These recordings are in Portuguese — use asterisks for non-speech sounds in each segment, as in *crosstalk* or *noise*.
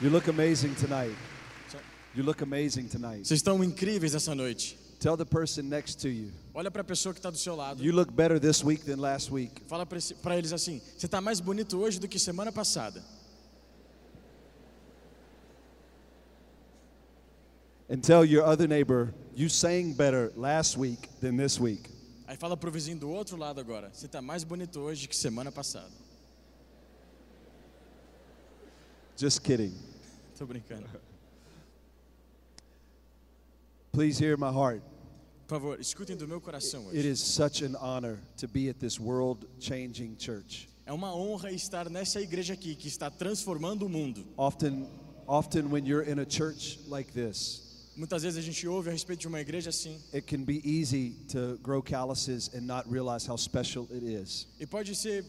You look amazing tonight. You look amazing tonight. Vocês estão incríveis essa noite. Tell the person next to you. Olha para a pessoa que está do seu lado. You look better this week than last week. Fala para eles assim: você está mais bonito hoje do que semana passada. And tell your other neighbor, you sang better last week than this week. Aí fala pro vizinho do outro lado agora: você está mais bonito hoje que semana passada. Just kidding. Tô brincando. *laughs* Please hear my heart. Por favor, escutem do meu coração It hoje. is such an honor to be at this world changing church. É uma honra estar nessa igreja aqui que está transformando o mundo. Often often when you're in a church like this, Muitas vezes a gente ouve a respeito de uma igreja assim. it can be easy to grow calluses and not realize how special it is. E pode ser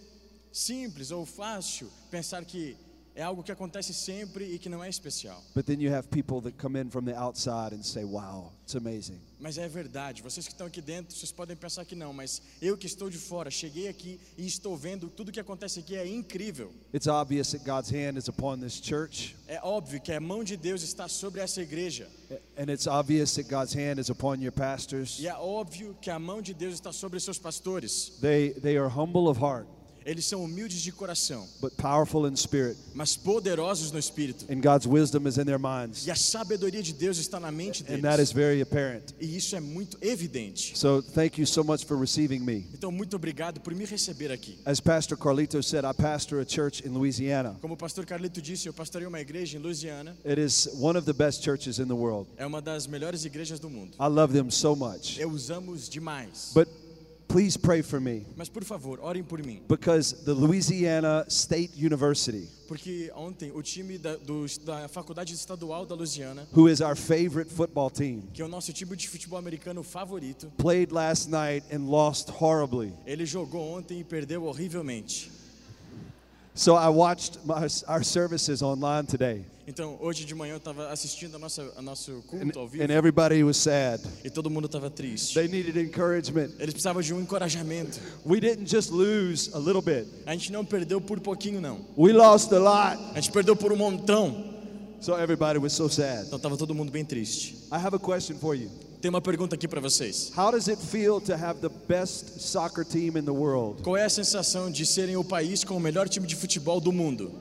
simples ou fácil pensar que é algo que acontece sempre e que não é especial. But then you have people that come in from the outside and say, "Wow, it's amazing." Mas é verdade, vocês que estão aqui dentro, vocês podem pensar que não, mas eu que estou de fora, cheguei aqui e estou vendo tudo que acontece aqui é incrível. It's obvious that God's hand is upon this church, É óbvio que a mão de Deus está sobre essa igreja. and it's obvious that God's hand is upon your pastors. E é óbvio que a mão de Deus está sobre seus pastores. They they are humble of heart, Eles são humildes de coração, but powerful in spirit, mas poderosos no espírito. and God's wisdom is in their minds. E a sabedoria de Deus está na mente And that deles. is very apparent. E isso é muito evidente. So thank you so much for receiving me. Então, muito obrigado por me receber aqui. As Pastor Carlito said, I pastor a church in Louisiana. Como o pastor Carlito disse, eu pastorei uma igreja em Louisiana. It is one of the best churches in the world. É uma das melhores igrejas do mundo. I love them so much. Eu os amo demais. But please pray for me Mas por favor, orem por mim. because the Louisiana State University, Porque ontem o time da, do- da Faculdade Estadual da Louisiana, who is our favorite football team, que é o nosso time de futebol americano favorito, played last night and lost horribly. ele jogou ontem e perdeu horrivelmente. So I watched my, our services online today, Então, hoje de manhã eu estava assistindo a nossa, a nosso and, culto ao vivo and everybody was sad. e todo mundo estava triste. They needed encouragement. Eles precisavam de um encorajamento. We didn't just lose a little bit, A gente não perdeu por pouquinho, não. we lost a lot. A gente perdeu por um montão. So everybody was so sad. Então estava todo mundo bem triste. I have a question for you. Tem uma pergunta aqui para vocês. How does it feel to have the best soccer team in the world? Qual é a sensação de serem o país com o melhor time de futebol do mundo?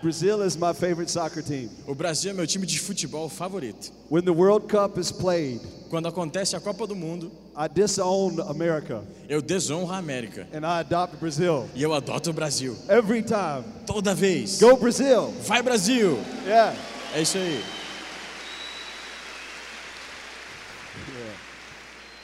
Brazil is my favorite soccer team. O Brasil é meu time de futebol favorito. When the World Cup is played, Quando acontece a Copa do Mundo, I disown America eu desonro a América and I adopt Brazil e eu adoto o Brasil. every time. Toda vez. Go Brazil! Vai Brasil! Yeah. É isso aí. I, I-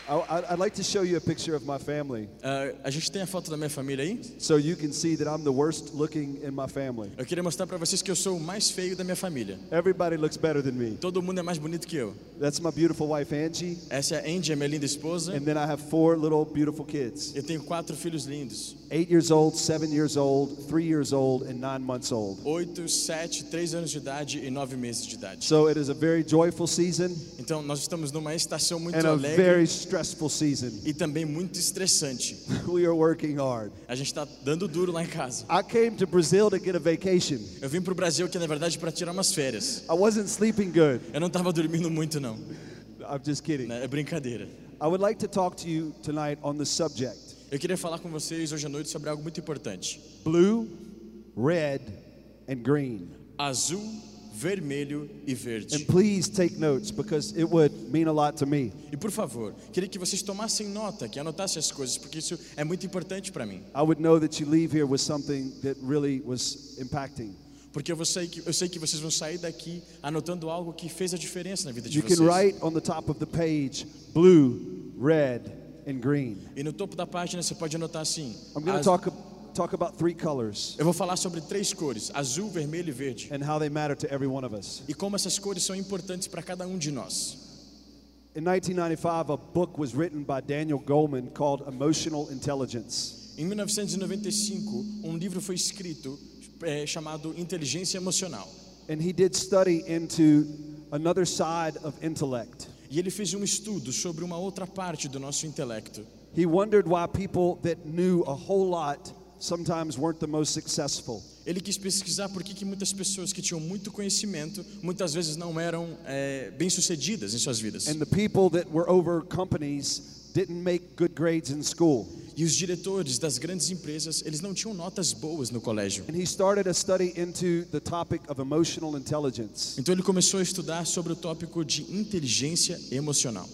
I'd like to show you a picture of my family Ah, a gente tem a foto da minha família aí? so you can see that I'm the worst looking in my family. Eu queria mostrar para vocês que eu sou o mais feio da minha família. Everybody looks better than me. Todo mundo é mais bonito que eu. That's my beautiful wife Angie, Essa é a Andy, a minha linda esposa. and then I have four little beautiful kids Eu tenho quatro filhos lindos. eight years old, seven years old, three years old, and nine months old. Oito, sete, três anos de idade e nove meses de idade. So it is a very joyful season Então nós estamos numa estação muito and a alegre very stressful season. e também muito estressante. *laughs* We are working hard. A gente está dando duro lá em casa. I came to Brazil to get a vacation. Eu vim pro Brasil aqui na verdade para tirar umas férias. I wasn't sleeping good. Eu não estava dormindo muito não. I'm just kidding. né? É brincadeira. I would like to talk to you tonight on the subject Eu queria falar com vocês hoje à noite sobre algo muito importante. blue, red, and green. Azul, vermelho e verde. And please take notes because it would mean a lot to me. E por favor, queria que vocês tomassem nota, que anotassem as coisas, porque isso é muito importante para mim. I would know that you leave here with something that really was impacting. Porque eu sei, que, eu sei que vocês vão sair daqui anotando algo que fez a diferença na vida de You can vocês. write on the top of the page blue, red, and green. E no topo da página você pode anotar assim. I'm going to talk, talk about three colors Eu vou falar sobre três cores: azul, vermelho e verde. and how they matter to every one of us. E como essas cores são importantes para cada um de nós. In 1995, a book was written by Daniel Goleman called Emotional Intelligence. Em 1995, um livro foi escrito é, chamado Inteligência Emocional. And he did study into another side of intellect. E ele fez um estudo sobre uma outra parte do nosso intelecto. He wondered why people that knew a whole lot sometimes weren't the most successful. Ele quis pesquisar por que, que muitas pessoas que tinham muito conhecimento muitas vezes não eram é, bem-sucedidas em suas vidas. And the people that were over companies didn't make good grades in school. E os diretores das grandes empresas, eles não tinham notas boas no colégio. And he started a study into the topic of emotional intelligence. Então ele começou a estudar sobre o tópico de inteligência emocional.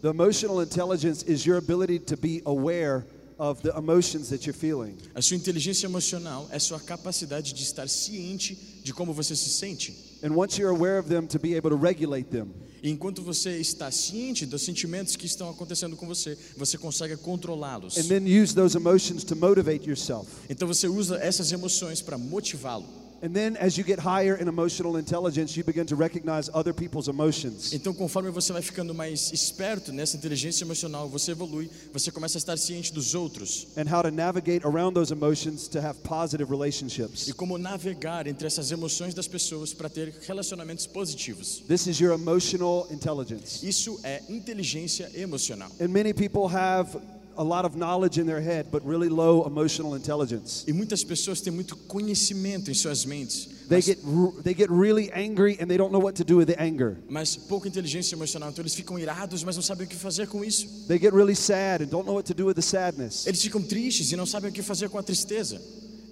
The emotional intelligence is your ability to be aware of the emotions that you're feeling. A sua inteligência emocional é sua capacidade de estar ciente de como você se sente. And once you're aware of them, to be able to regulate them. E enquanto você está ciente dos sentimentos que estão acontecendo com você, você consegue controlá-los. And then use those emotions to motivate yourself. Então você usa essas emoções para motivá-lo. And then as you get higher in emotional intelligence, you begin to recognize other people's emotions. Então, conforme você vai ficando mais esperto nessa inteligência emocional, você evolui, você começa a estar ciente dos outros And how to navigate around those emotions to have positive relationships. e como navegar entre essas emoções das pessoas para ter relacionamentos positivos. This is your emotional intelligence. Isso é inteligência emocional. And many people have a lot of knowledge in their head, but really low emotional intelligence. E muitas pessoas têm muito conhecimento em suas mentes, They mas, get they get really angry and they don't know what to do with the anger. mas pouca inteligência emocional. Então eles ficam irados, mas não sabem o que fazer com isso. They get really sad and don't know what to do with the sadness. Eles ficam tristes e não sabem o que fazer com a tristeza.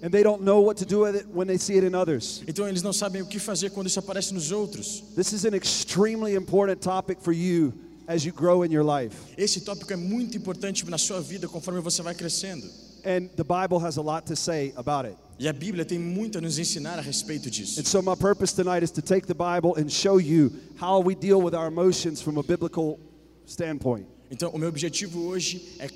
And they don't know what to do with it when they see it in others. Então eles não sabem o que fazer quando isso aparece nos outros. This is an extremely important topic for you as you grow in your life. Esse tópico é muito importante na sua vida conforme você vai crescendo. And the Bible has a lot to say about it. E a Bíblia tem muito a nos ensinar a respeito disso. And so my purpose tonight is to take the Bible and show you how we deal with our emotions from a biblical standpoint. Então, o meu objetivo hoje é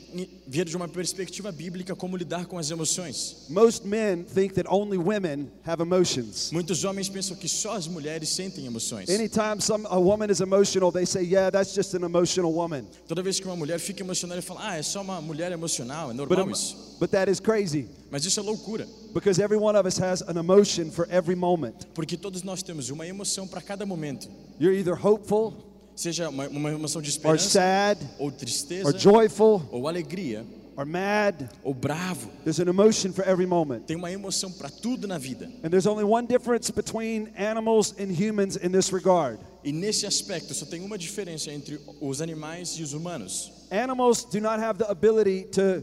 ver de uma perspectiva bíblica como lidar com as emoções. Most men think that only women have emotions. Muitos homens pensam que só as mulheres sentem emoções. Anytime some a woman is emotional, they say, "Yeah, that's just an emotional woman." Toda vez que uma mulher fica emocionada, ele fala: "Ah, é só uma mulher emocional, é But, normal um, isso". but that is crazy Mas isso é loucura, because every one of us has an emotion for every moment. porque todos nós temos uma emoção para cada momento. You're either hopeful Seja uma, uma emoção de or esperança, sad ou or tristeza, joyful ou alegria, or mad. ou bravo. There's an emotion for every moment. Tem uma emoção para tudo na vida. And there's only one difference between animals and humans in this regard. E nesse aspecto só tem uma diferença entre os animais e os humanos. Animals do not have the ability to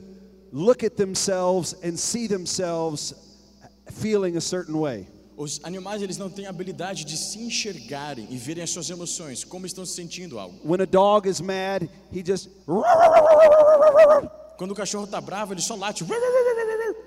look at themselves and see themselves feeling a certain way. Os animais eles não têm a habilidade de se enxergarem e verem as suas emoções, como estão se sentindo algo. When a dog is mad, he just Quando o cachorro está bravo, ele só late.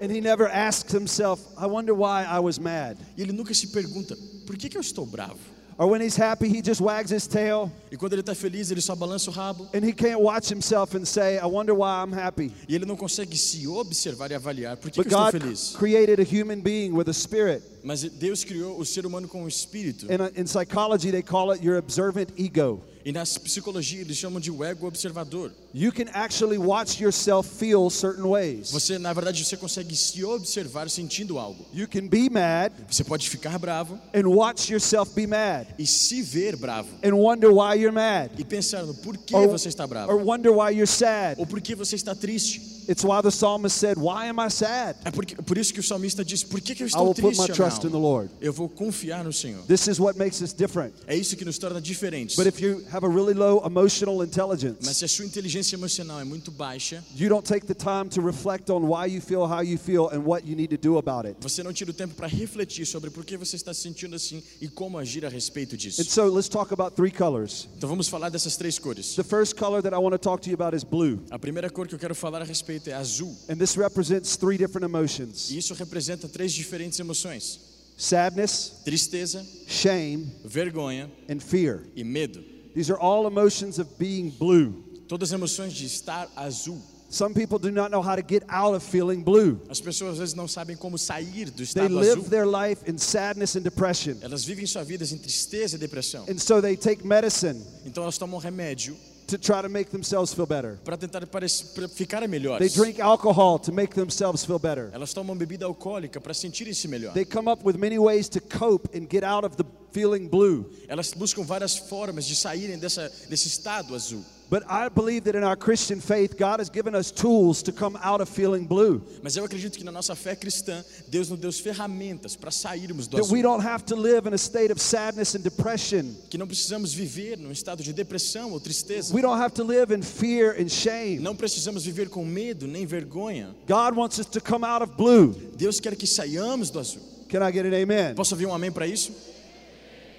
and he never asks himself, I wonder why I was mad. E ele nunca se pergunta, por que, que eu estou bravo? Or when he's happy, he just wags his tail E quando ele está feliz, ele só balança o rabo. and he can't watch himself and say, I wonder why I'm happy. E ele não consegue se observar e avaliar, por que, But que eu estou God feliz? created a human being with a spirit. Mas Deus criou o ser humano com um espírito. In, in psychology, they call it your observant ego. E na psicologia eles chamam de ego observador. You can actually watch yourself feel certain ways. Você, na verdade, você consegue se observar sentindo algo. You can be mad Você pode ficar bravo and watch yourself be mad e se ver bravo. and wonder why you're mad. E pensar no porquê Or, você está bravo. or wonder why you're sad. Ou por que você está triste. It's why the psalmist said, Why am I sad? É porque, por isso que o salmista diz: Por que, que eu I estou put my triste? trust in the? Lord. Eu vou confiar no Senhor. This is what makes us different. É isso que nos torna diferentes. But if you have a really low emotional Mas intelligence, se a sua inteligência emocional é muito baixa, you don't take the time to reflect on why you feel how you feel and what you need to do about it. você não tira o tempo para refletir sobre por que você está se sentindo assim e como agir a respeito disso. And so let's talk about three colors. Então vamos falar dessas três cores. The first color that I want to talk to you about is blue. A primeira cor que eu quero falar a respeito é azul. And this represents three different emotions E isso representa três diferentes emoções: sadness, tristeza, shame, vergonha and fear. e medo. These are all emotions of being blue. Todas as emoções de estar azul. Some people do not know how to get out of feeling blue. As pessoas às vezes não sabem como sair do They estado live azul. their life in sadness and depression. Elas vivem sua vida em tristeza e depressão. And so they take medicine Então elas tomam remédio to try to make themselves feel better. para tentar parec- pra ficarem They drink alcohol to make themselves feel better. Elas tomam bebida alcoólica para sentirem-se melhor. They come up with many ways to cope and get out of the feeling blue. Elas buscam várias formas de saírem dessa, desse estado azul. But I believe that in our Christian faith, God has given us tools to come out of feeling blue. Mas eu acredito que na nossa fé cristã, Deus nos deu ferramentas para sairmos do That we azul. don't have to live in a state of sadness and depression. Que não precisamos viver num estado de depressão ou tristeza. We don't have to live in fear and shame. Não precisamos viver com medo nem vergonha. God wants us to come out of blue. Deus quer que saiamos do azul. Can I get an amen? Posso ouvir um amém para isso?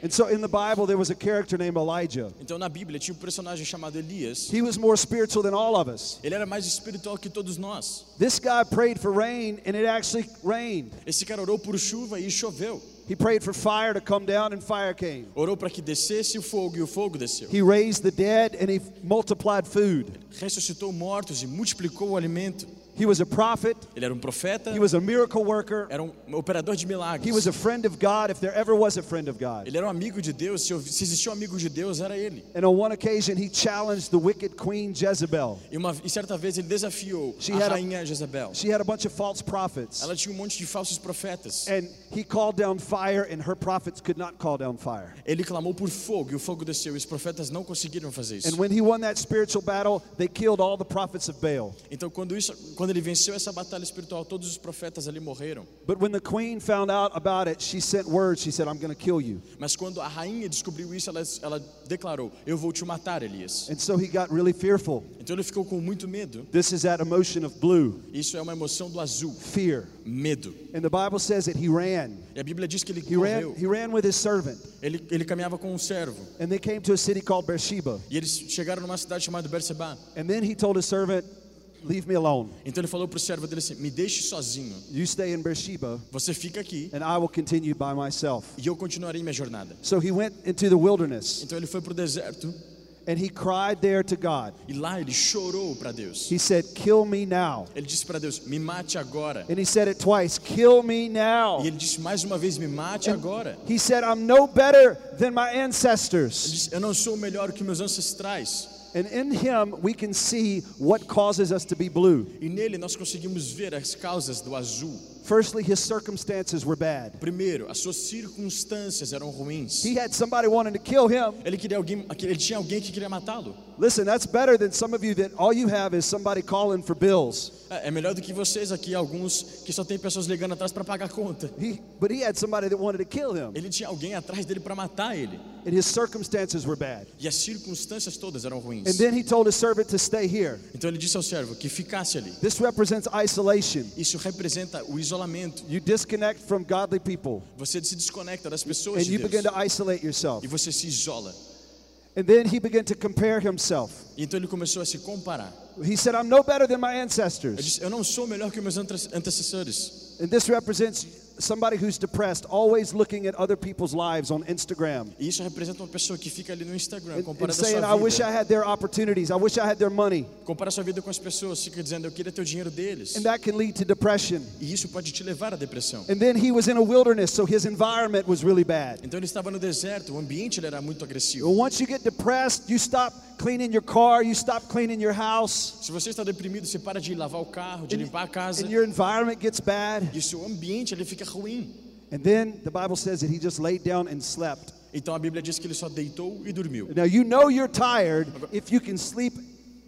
And so in the Bible, there was a character named Elijah. Então na Bíblia tinha um personagem chamado Elias. He was more spiritual than all of us. Ele era mais espiritual que todos nós. This guy prayed for rain, and it actually rained. Esse cara orou por chuva e choveu. He prayed for fire to come down, and fire came. Orou para que descesse o fogo e o fogo desceu. He raised the dead, and he multiplied food. Ressuscitou mortos e multiplicou o alimento. He was a prophet. Ele era um profeta, He was a miracle worker. era um operador de milagres. He was a friend of God, if there ever was a friend of God. Ele era um amigo de Deus. Se se existia um amigo de Deus, era ele. And on one occasion, he challenged the wicked queen Jezebel. E, uma, e certa vez ele desafiou She a had a- rainha Jezabel. She had a bunch of false prophets. Ela tinha um monte de falsos profetas. And he called down fire, and her prophets could not call down fire. Ele clamou por fogo e o fogo desceu. E os profetas não conseguiram fazer isso. And when he won that spiritual battle, they killed all the prophets of Baal. Então, quando, isso, quando ele venceu essa batalha espiritual, todos os profetas ali morreram. But when the queen found out about it, she sent word. She said, I'm going to kill you. Mas quando a rainha descobriu isso, ela, ela declarou: Eu vou te matar, Elias. And so he got really fearful. Então ele ficou com muito medo. This is that emotion of blue, Isso é uma emoção do azul, fear. medo. And the Bible says that he ran. E a Bíblia diz que ele He ran, correu. he ran with his servant. Ele, ele caminhava com um servo. And they came to a city called Beersheba. E eles chegaram numa cidade chamada Berseba. And then he told his servant, Leave me alone. Então ele falou para o servo dele assim: Me deixe sozinho. You stay in Beersheba, Você fica aqui and I will continue by myself. e eu continuarei minha jornada. So he went into the wilderness, Então ele foi para o deserto and he cried there to God. e lá ele chorou para Deus. He said, Kill me now. Ele disse para Deus: Me mate agora. And he said it twice, Kill me now. E ele disse mais uma vez: Me mate agora. He said, I'm no better than my Ele ancestors. disse: Eu não sou melhor que meus ancestrais. And in him, we can see what causes us to be blue. E nele nós conseguimos ver as causas do azul. Firstly, his circumstances were bad. Primeiro, as suas circunstâncias eram ruins. He had somebody wanting to kill him. Ele queria alguém, ele tinha alguém que queria matá-lo. Listen, that's better than some of you that all you have is somebody calling for bills. É é melhor do que vocês aqui, alguns que só tem pessoas ligando atrás para pagar a conta. He, but he had somebody that wanted to kill him. Ele tinha alguém atrás dele para matar ele. And his circumstances were bad. E as circunstâncias todas eram ruins. And then he told his servant to stay here. Então ele disse ao servo que ficasse ali. This represents isolation. Isso representa o isolamento. You disconnect from godly people Você se desconecta das pessoas and de you begin Deus. to isolate yourself. E você se isola. And then he began to compare himself. E então ele começou a se comparar. He said, I'm no better than my Ele ancestors. disse: Eu não sou melhor que meus ante- antecessores. And this represents somebody who's depressed, always looking at other people's lives on Instagram. Isso representa uma pessoa que fica ali no Instagram, And, and comparando a saying, I sua wish I vida. had their opportunities. I wish I had their money. Compara sua vida com as pessoas, fica dizendo: Eu queria ter o dinheiro deles. And that can lead to depression. E isso pode te levar à depressão. And then he was in a wilderness, so his environment was really bad. Então ele estava no deserto, o ambiente era muito agressivo. Once you get depressed, you stop cleaning your car, you stop cleaning your house, Se você está deprimido, você para de lavar o carro, de limpar a casa. and your environment gets bad. E seu ambiente ele fica ruim. And then the Bible says that he just laid down and slept. Então a Bíblia diz que ele só deitou e dormiu. Now, you know you're tired if you can sleep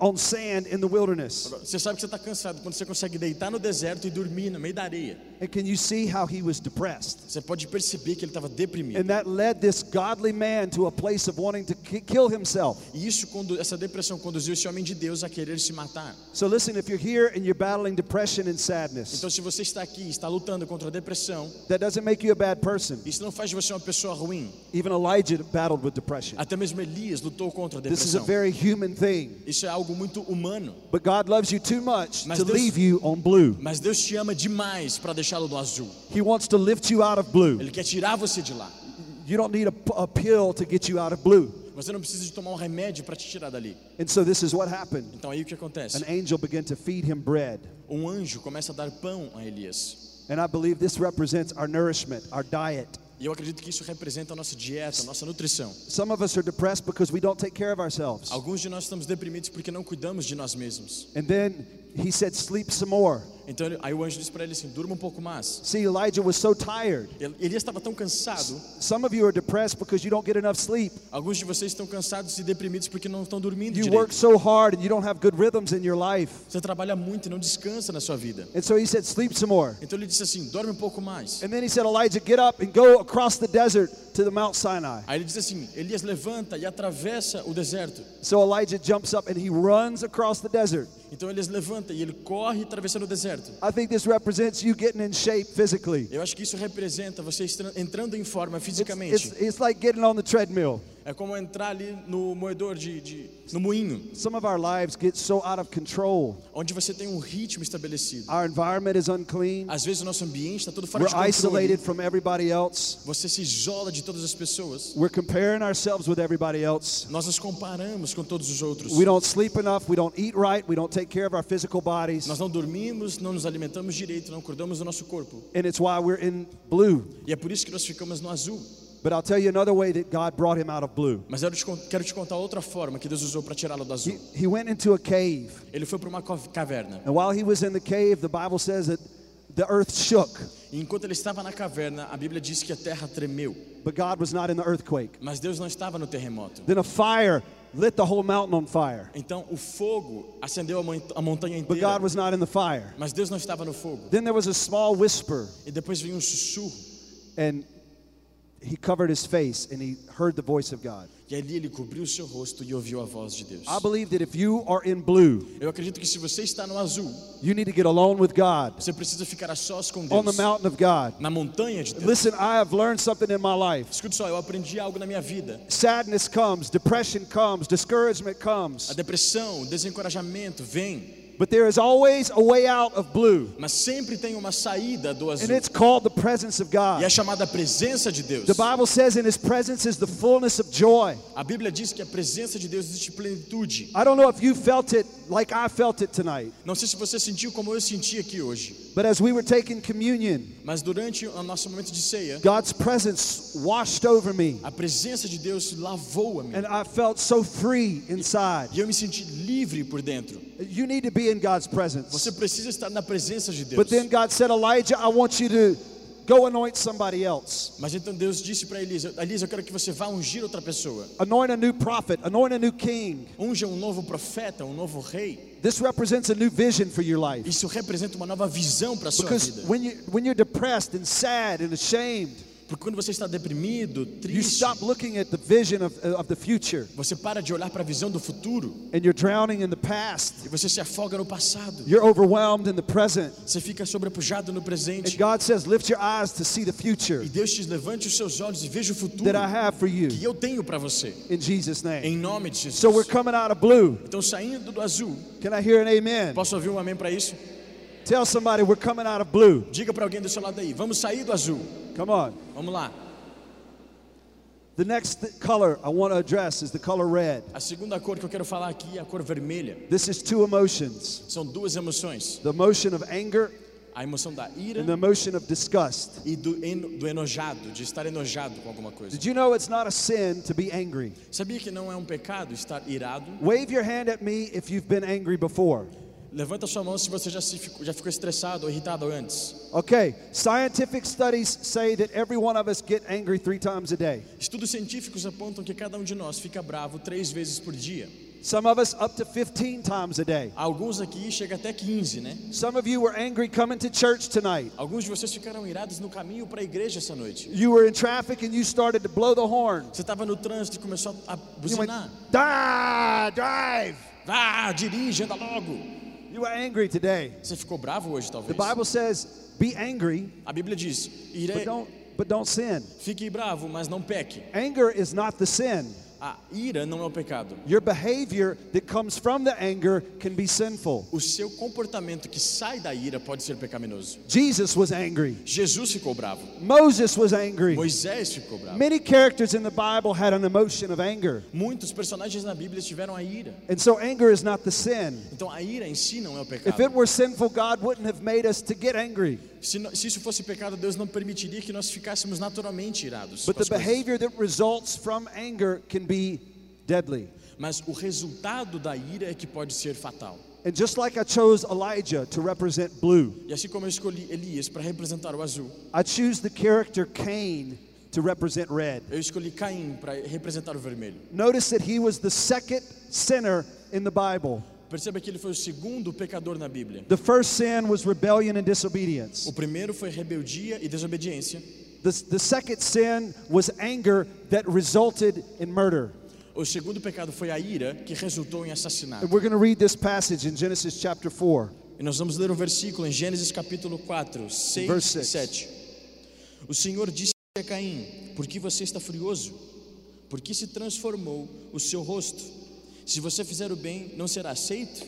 on sand in the wilderness. Você sabe que você está cansado quando você consegue deitar no deserto e dormir no meio da areia. And can you see how he was depressed? Você pode perceber que ele estava deprimido. And that led this godly man to a place of wanting to ki- kill himself. E isso, essa depressão conduziu esse homem de Deus a querer se matar. So, listen, if you're here and you're battling depression and sadness, Então, se você está aqui está lutando contra a depressão, that doesn't make you a bad person. isso não faz de você uma pessoa ruim. Even Elijah battled with depression. Até mesmo Elias lutou contra a This is a depressão. very human thing. Isso é algo muito humano. But God loves you too much Mas to Deus- leave you on blue. Mas Deus te ama demais para deixá-lo no azul. He wants to lift you out of blue. Ele quer tirar você de lá. You don't need a, a pill to get you out of blue. Você não precisa de tomar um remédio para te tirar dali. And so this is what happened. Então aí o que acontece? An angel began to feed him bread. Um anjo começa a dar pão a Elias. And I believe this represents our nourishment, our diet. E eu acredito que isso representa a nossa dieta, a nossa nutrição. Some of us are depressed because we don't take care of ourselves. Alguns de nós estamos deprimidos porque não cuidamos de nós mesmos. And then he said, Sleep some more. Então ele- aí o anjo disse para ele assim: durma um pouco mais. See, Elijah was so tired. Elias estava tão cansado. Some of you are depressed because you don't get enough sleep. Alguns de vocês estão cansados e deprimidos porque não estão dormindo You work direito. so hard and you don't have good rhythms in your life. Você trabalha muito e não descansa na sua vida. And so he said, Sleep some more. Então ele disse assim: dorme um pouco mais. And then he said, Elijah, get up and go across the desert to the Mount Sinai. Aí ele disse assim: Elias levanta e atravessa o deserto. So Elijah jumps up and he runs across the desert. Então Elias levanta e ele corre atravessando o deserto. I think this represents you getting in shape physically. Eu acho que isso representa você entrando em forma It's, it's, it's like getting on the treadmill. É como entrar ali no moedor de, de no moinho, Some of our lives get so out of control. onde você tem um ritmo estabelecido. Our environment is unclean. Às vezes o nosso ambiente está todo fora We're de isolated controle. from everybody else. Você se isola de todas as pessoas. We're comparing ourselves with everybody else. Nós nos comparamos com todos os outros. We don't sleep enough. We don't eat right. We don't take care of our physical bodies. Nós não dormimos, não nos alimentamos direito, não cuidamos do nosso corpo. And it's why we're in blue. E é por isso que nós ficamos no azul. But I'll tell you another way that God brought him out of blue. Mas eu te quero te contar outra forma que Deus usou para tirá-lo do azul. He, he went into a cave. Ele foi para uma caverna. And while he was in the cave, the Bible says that the earth shook. Enquanto ele estava na caverna, a Bíblia diz que a terra tremeu. But God was not in the earthquake. Mas Deus não estava no terremoto. Then a fire lit the whole mountain on fire. Então o fogo acendeu a, mon- a montanha But inteira. God was not in the fire. Mas Deus não estava no fogo. Then there was a small whisper, E depois veio um sussurro. and he covered his face and he heard the voice of God. E ali ele cobriu o seu rosto e ouviu a voz de Deus. I believe that if you are in blue, Eu acredito que se você está no azul, you need to get alone with God você precisa ficar a sós com on the Deus. mountain of God. Na montanha de Deus. Listen, I have learned something in my life. Escute só, eu aprendi algo na minha vida. Sadness comes, depression comes, discouragement A comes, depressão, o desencorajamento vem, but there is always a way out of blue, mas sempre tem uma saída do and azul. it's called the presence of E é God. chamada presença de Deus. The Bible says in his presence is the fullness of joy. A Bíblia diz que a presença de Deus existe plenitude. I don't know if you felt it like I felt it tonight, Não sei se você sentiu como eu senti aqui hoje, but as we were taking communion, mas durante o nosso momento de ceia, God's presence washed over me, a presença de Deus lavou a mim. and I felt so free inside. E eu me senti livre por dentro. You need to be in God's presence. Você precisa estar na presença de Deus. But then God said, Elijah, I want you to go anoint somebody else. Mas então Deus disse para Elisa: Elisa, eu quero que você vá ungir outra pessoa. Anoint a new prophet, anoint a new king. Unja um novo profeta, um novo rei. This represents a new vision for your life. Isso representa uma nova visão para sua Because vida. when, you, when you're depressed and sad and ashamed, Porque quando você está deprimido, you triste, stop looking at the vision of, of the future você para de olhar para a visão do futuro and you're drowning in the past. e você se afoga no passado. You're overwhelmed in the present. Você fica sobrepujado no And presente. God says, lift your eyes to see the future E Deus te levante os seus olhos e veja o futuro that I have for you que eu tenho para você. in Jesus' name. Em nome de Jesus. So we're coming out of blue. Então, saindo do azul, Can I hear an amen? posso ouvir um amém para isso? Tell somebody we're coming out of blue. Diga para alguém do seu lado aí, vamos sair do azul. Come on. Vamos lá. The next color I want to address is the color red. A segunda cor que eu quero falar aqui é a cor vermelha. This is two emotions São duas emoções: the emotion of anger a emoção da ira and the emotion of disgust. e do, eno- do enojado, de estar enojado com alguma coisa. Did you know it's not a sin to be angry? Sabia que não é um pecado estar irado? Wave your hand at me if you've been angry before. Levanta sua mão se você já, se ficou, já ficou estressado ou irritado antes. Okay, scientific studies say that every one of us get angry three times a day. Estudos científicos apontam que cada um de nós fica bravo três vezes por dia. Some of us up to 15 times a day. Alguns aqui chega até 15, né? Some of you were angry coming to church tonight. Alguns de vocês ficaram irados no caminho para a igreja essa noite. You were in traffic and you started to blow the horn. Você estava no trânsito e começou a You went, buzinar. "Die, drive. Vá, dirige, anda logo. You were angry today. Você ficou bravo hoje, The talvez? Bible says, be angry, A Bíblia diz: ire, but don't, but don't sin. fique bravo, mas não peque. Anger is not the sin. A ira não é o pecado. Your behavior that comes from the anger can be sinful. O seu comportamento que sai da ira pode ser pecaminoso. Jesus was angry. Jesus ficou bravo. Moses was angry. Moisés ficou bravo. Many characters in the Bible had an emotion of anger. Muitos personagens na Bíblia tiveram a ira. And so anger is not the sin. Então a ira em si não é o If it pecado. were sinful, God wouldn't have made us to get angry. Se, se isso fosse pecado, Deus não permitiria que nós ficássemos naturalmente irados. But com as the coisas. behavior that results from anger can be deadly. Mas o resultado da ira é que pode ser fatal. And just like I chose Elijah to represent blue, E assim como eu escolhi Elias para representar o azul, I choose the character Cain to represent red. eu escolhi Caim para representar o vermelho. Notice that he was the second sinner in the Bible. Perceba que ele foi o segundo pecador na Bíblia. The first sin was rebellion and disobedience. O primeiro foi rebeldia e desobediência. The, the second sin was anger that resulted in murder. O segundo pecado foi a ira que resultou em assassinato. And we're going to read this passage in Genesis chapter 4. E nós vamos ler um versículo em Gênesis capítulo 4, 6 Verse e six. 7. O Senhor disse a Caim: Por que você está furioso? Por que se transformou o seu rosto? Se você fizer o bem, não será aceito?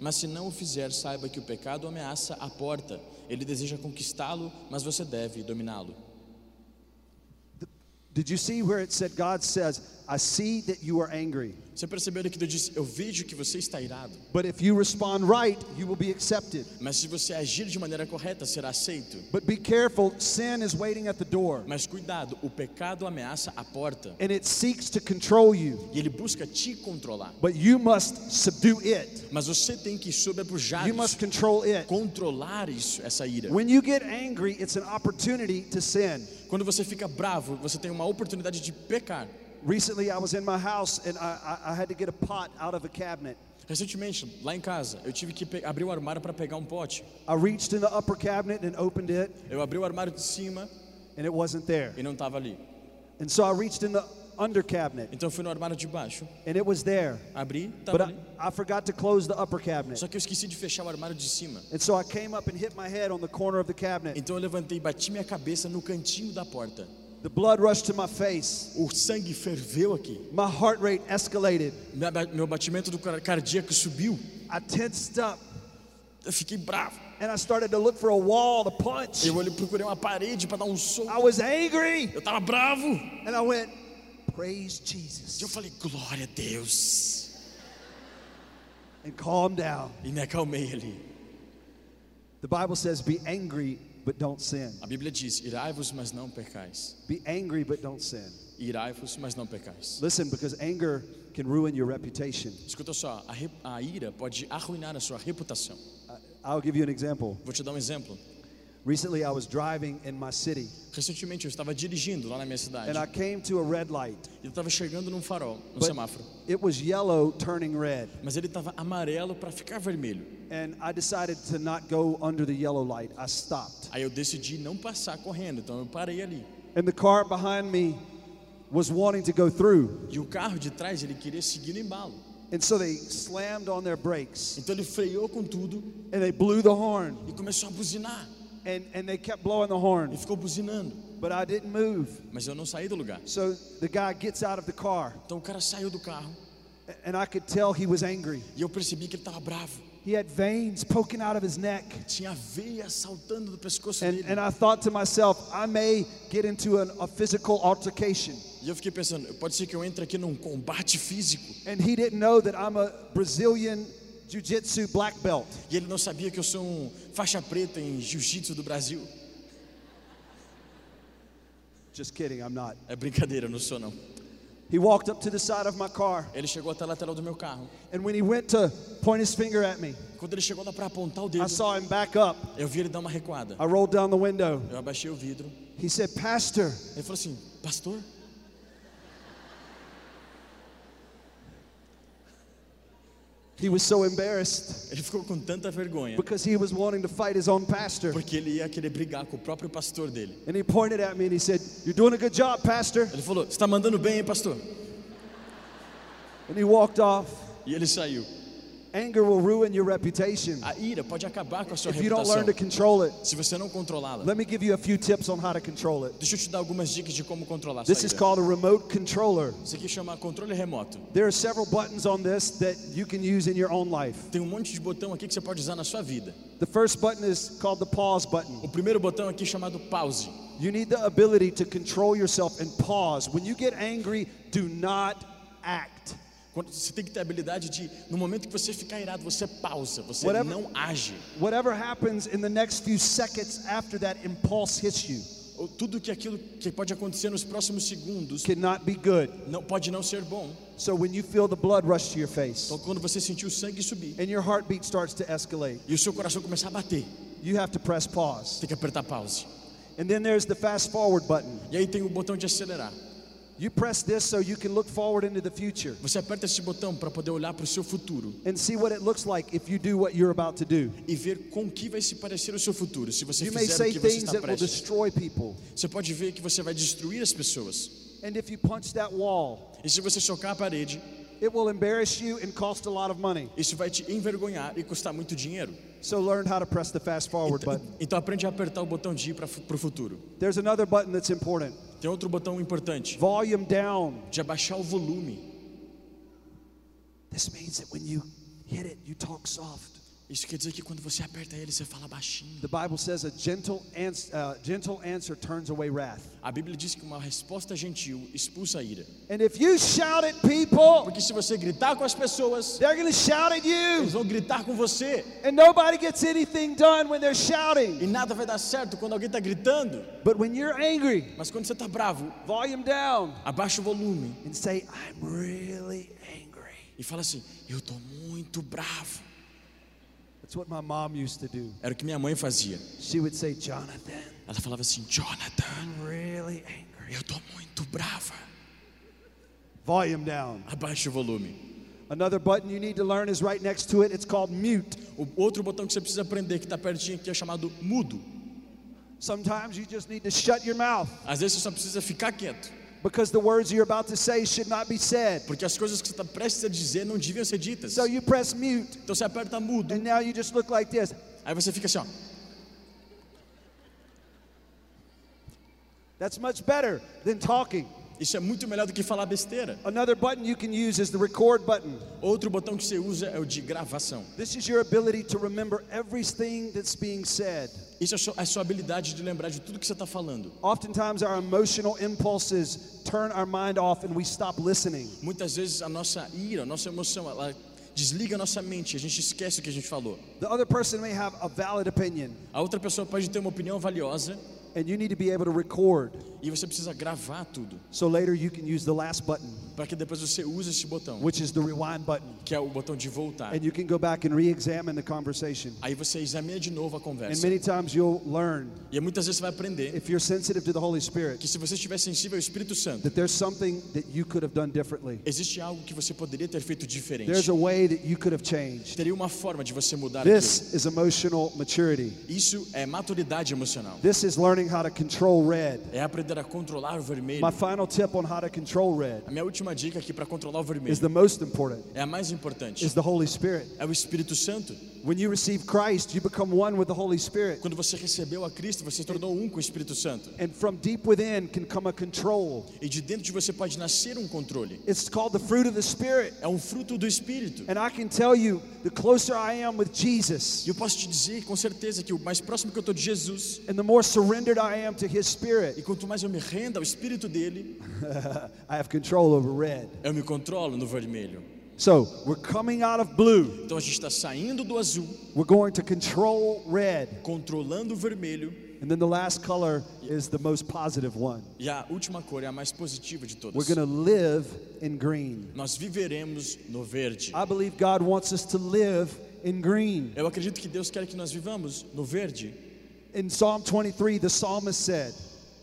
Mas se não o fizer, saiba que o pecado ameaça a porta. Ele deseja conquistá-lo, mas você deve dominá-lo. Did you see where it said, God says, I see that you are angry, Você percebeu que Deus disse: Eu vejo que você está irado, but if you respond right, you will be accepted. mas se você agir de maneira correta, será aceito. But be careful, sin is waiting at the door, Mas cuidado, o pecado ameaça a porta and it seeks to control you, e ele busca te controlar. but you must subdue it. Mas você tem que sobrepujar You must control it. controlar isso, essa ira. When you get angry, it's an opportunity to sin. Quando você fica bravo, você tem uma oportunidade de pecar. Recently, I was in my house and I, I, I had to get a pot out of a cabinet. Recentemente, lá em casa, eu tive que abrir o armário para pegar um pote. I reached in the upper cabinet and opened it, Eu abri o armário de cima and it wasn't there. e não estava ali. And so I reached in the under cabinet, Então fui no armário de baixo, and it was there. abri, But estava I. I forgot to close the upper cabinet. Só que eu esqueci de fechar o armário de cima. And so I came up and hit my head on the corner of the cabinet. Então eu levantei e bati minha cabeça no cantinho da porta. The blood rushed to my face. O sangue ferveu aqui. My heart rate escalated. Meu batimento do car- cardíaco subiu. I tensed up Eu fiquei bravo. and I started to look for a wall to punch. Eu procurei uma parede para dar um soco. I was angry Eu tava bravo. and I went, Praise Jesus, E eu falei, glória a Deus. and calm down. E me acalmei ali. The Bible says, Be angry, but don't sin. A Bíblia diz: irai-vos, mas não pecais. Be angry, but don't sin. Irai-vos, mas não pecais. Listen, because anger can ruin your reputation. Escuta só, a, a ira pode arruinar a sua reputação. I- I'll give you an example. Vou te dar um exemplo. Recently, I was driving in my city Recentemente eu estava dirigindo lá na minha cidade. and I came to a red light, eu estava chegando num farol, num but semáforo. it was yellow turning red. Mas ele estava amarelo para ficar vermelho. And I decided to not go under the yellow light. I stopped. Aí eu decidi não passar correndo, então eu parei ali. And the car behind me was wanting to go through. E o carro de trás, ele queria seguir no embalo. And so they slammed on their brakes Então ele freou com tudo and they blew the horn. e começou a buzinar. And, and they kept blowing the E horn. ficou buzinando. But I didn't move. Mas eu não saí do lugar. So the guy gets out of the car Então o cara saiu do carro and I could tell he was angry. e eu percebi que ele estava bravo. He had veins poking out of his neck. Tinha veia saltando do pescoço And, dele. and I thought to myself, I may get into an, a physical altercation. E eu fiquei pensando, pode ser que eu entre aqui num combate físico. And he didn't know that I'm a Brazilian Jiu Jitsu black belt. E ele não sabia que eu sou um faixa preta em jiu-jitsu do Brasil. Just kidding, I'm not. É brincadeira, não sou não. He walked up to the side of my car, Ele chegou até a lateral do meu carro. and when he went to point his finger at me, Quando ele chegou para apontar o I dedo, saw him back up. eu vi ele dar uma recuada. I rolled down the window. Eu abaixei o vidro. He said, Pastor, Ele falou assim: Pastor? He was so embarrassed Ele ficou com tanta vergonha because he was wanting to fight his own pastor. porque ele ia querer brigar com o próprio pastor dele. And he pointed at me and he said, You're doing a good job, Pastor. Ele falou: está mandando bem, hein, pastor? And he walked off. E ele saiu. Anger will ruin your reputation A ira pode acabar com a sua if you don't learn to control it. se você não controlá-la. Let me give you a few tips on how to control it. Deixa eu te dar algumas dicas de como controlar This sua is called a remote controller. Isso aqui chama controle remoto. There are several buttons on this that you can use in your own life. Tem um monte de botão aqui que você pode usar na sua vida. The first button is called the pause button. O primeiro botão aqui é chamado pause. You need the ability to control yourself and pause. When you get angry, do not act. Você tem que ter a habilidade de, no momento que você ficar irado, você pausa, você Whatever- não age. Whatever happens in the next few seconds after that impulse hits you, tudo que aquilo que pode acontecer nos próximos segundos cannot be good. não pode não ser bom. So when you feel the blood rush to your face Então quando você sentir o sangue subir and your heartbeat starts to escalate, e o seu coração começar a bater, you have to press pause. tem que apertar pause. And then there's the fast forward button. E aí tem o botão de acelerar. You press this so you can look forward into the future Você aperta esse botão para poder olhar para o seu futuro and see what it looks like if you do what you're about to do. e ver com que vai se parecer o seu futuro. Se você You fizer o que você things está that will prestes. destroy people. Você pode ver que você vai destruir as pessoas. And if you punch that wall, E se você chocar a parede, it will embarrass you and cost a lot of money. isso vai te envergonhar e custar muito dinheiro. So learn how to press the fast forward Então, button. então aprende a apertar o botão de ir para o futuro. There's another button that's important. Tem outro botão importante, Volume down. de abaixar o volume. This means that when you hit it, you talk soft. Isso quer dizer que quando você aperta ele, você fala baixinho. The Bible says a gentle, ans- uh, gentle answer turns away wrath. A Bíblia diz que uma resposta gentil expulsa a ira. And if you shout at people, Porque se você gritar com as pessoas, they're going to shout at you. eles vão gritar com você. And nobody gets anything done when they're shouting. E nada vai dar certo quando alguém está gritando. But when you're angry, Mas quando você está bravo, volume down abaixa o volume and say, I'm really angry. e fala assim: Eu estou muito bravo. That's what my mom used to do. Era o que minha mãe fazia. She would say, Jonathan, Ela falava assim: Jonathan, I'm really angry. eu estou muito brava. Volume down. Abaixa o volume. Another button you need to learn is right next to it. It's called mute. O outro botão que você precisa aprender que está pertinho aqui é chamado mudo. Sometimes you just need to shut your mouth Às vezes você só precisa ficar quieto, because the words you're about to say should not be said. porque as coisas que você está prestes a dizer não deviam ser ditas. So you press mute, Então você aperta mudo, and now you just look like this. aí você fica assim, ó. That's much better than talking. Isso é muito melhor do que falar besteira. Another button you can use is the record button. Outro botão que você usa é o de gravação. This is your ability to remember everything that's being said. Isso é a sua- a sua habilidade de lembrar de tudo que você está falando. Oftentimes, our emotional impulses turn our mind off and we stop listening. Muitas vezes a nossa ira, a nossa emoção, ela desliga a nossa mente, a gente esquece o que a gente falou. The other person may have a valid opinion, A outra pessoa pode ter uma opinião valiosa and you need to be able to record e você precisa gravar tudo, so later you can use the last button, para que depois você use esse botão, which is the rewind button, que é o botão de voltar. and you can go back and re examine the conversation. Aí você examina de novo a And conversa. many times you'll learn, E muitas vezes você vai aprender if you're sensitive to the Holy Spirit, que se você estiver sensível ao Espírito Santo, that there's something that you could have done differently. existe algo que você poderia ter feito diferente. There's a way that you could have changed. Teria uma forma de você mudar aquilo. This is emotional maturity. Isso é maturidade emocional. This is learning how to control red. É aprender a controlar o vermelho. My final tip on how to control red A minha última dica aqui para controlar o is vermelho the most important, é a mais importante. is the Holy Spirit. É o Espírito Santo. When you receive Christ, you become one with the Holy Spirit. Quando você recebeu a Cristo, você se tornou um com o Espírito Santo. And from deep within can come a control. E de dentro de você pode nascer um controle. It's called the fruit of the Spirit. É um fruto do Espírito. And I can tell you, the closer I am with Jesus, eu posso te dizer com certeza que o mais próximo que eu estou de Jesus, and the more surrendered I am to His e Spirit, quanto mais eu me rendo ao Espírito dele, *laughs* I have control over red. eu me controlo no vermelho. So we're coming out of blue. Então a gente está saindo do azul, We're going to control red. controlando o vermelho, And then the last color is the most positive one. e a última cor é a mais positiva de We're todas. going to live in green. Nós viveremos no verde. I believe God wants us to live in green. Eu acredito que Deus quer que nós vivamos no verde. In Psalm 23, the psalmist said,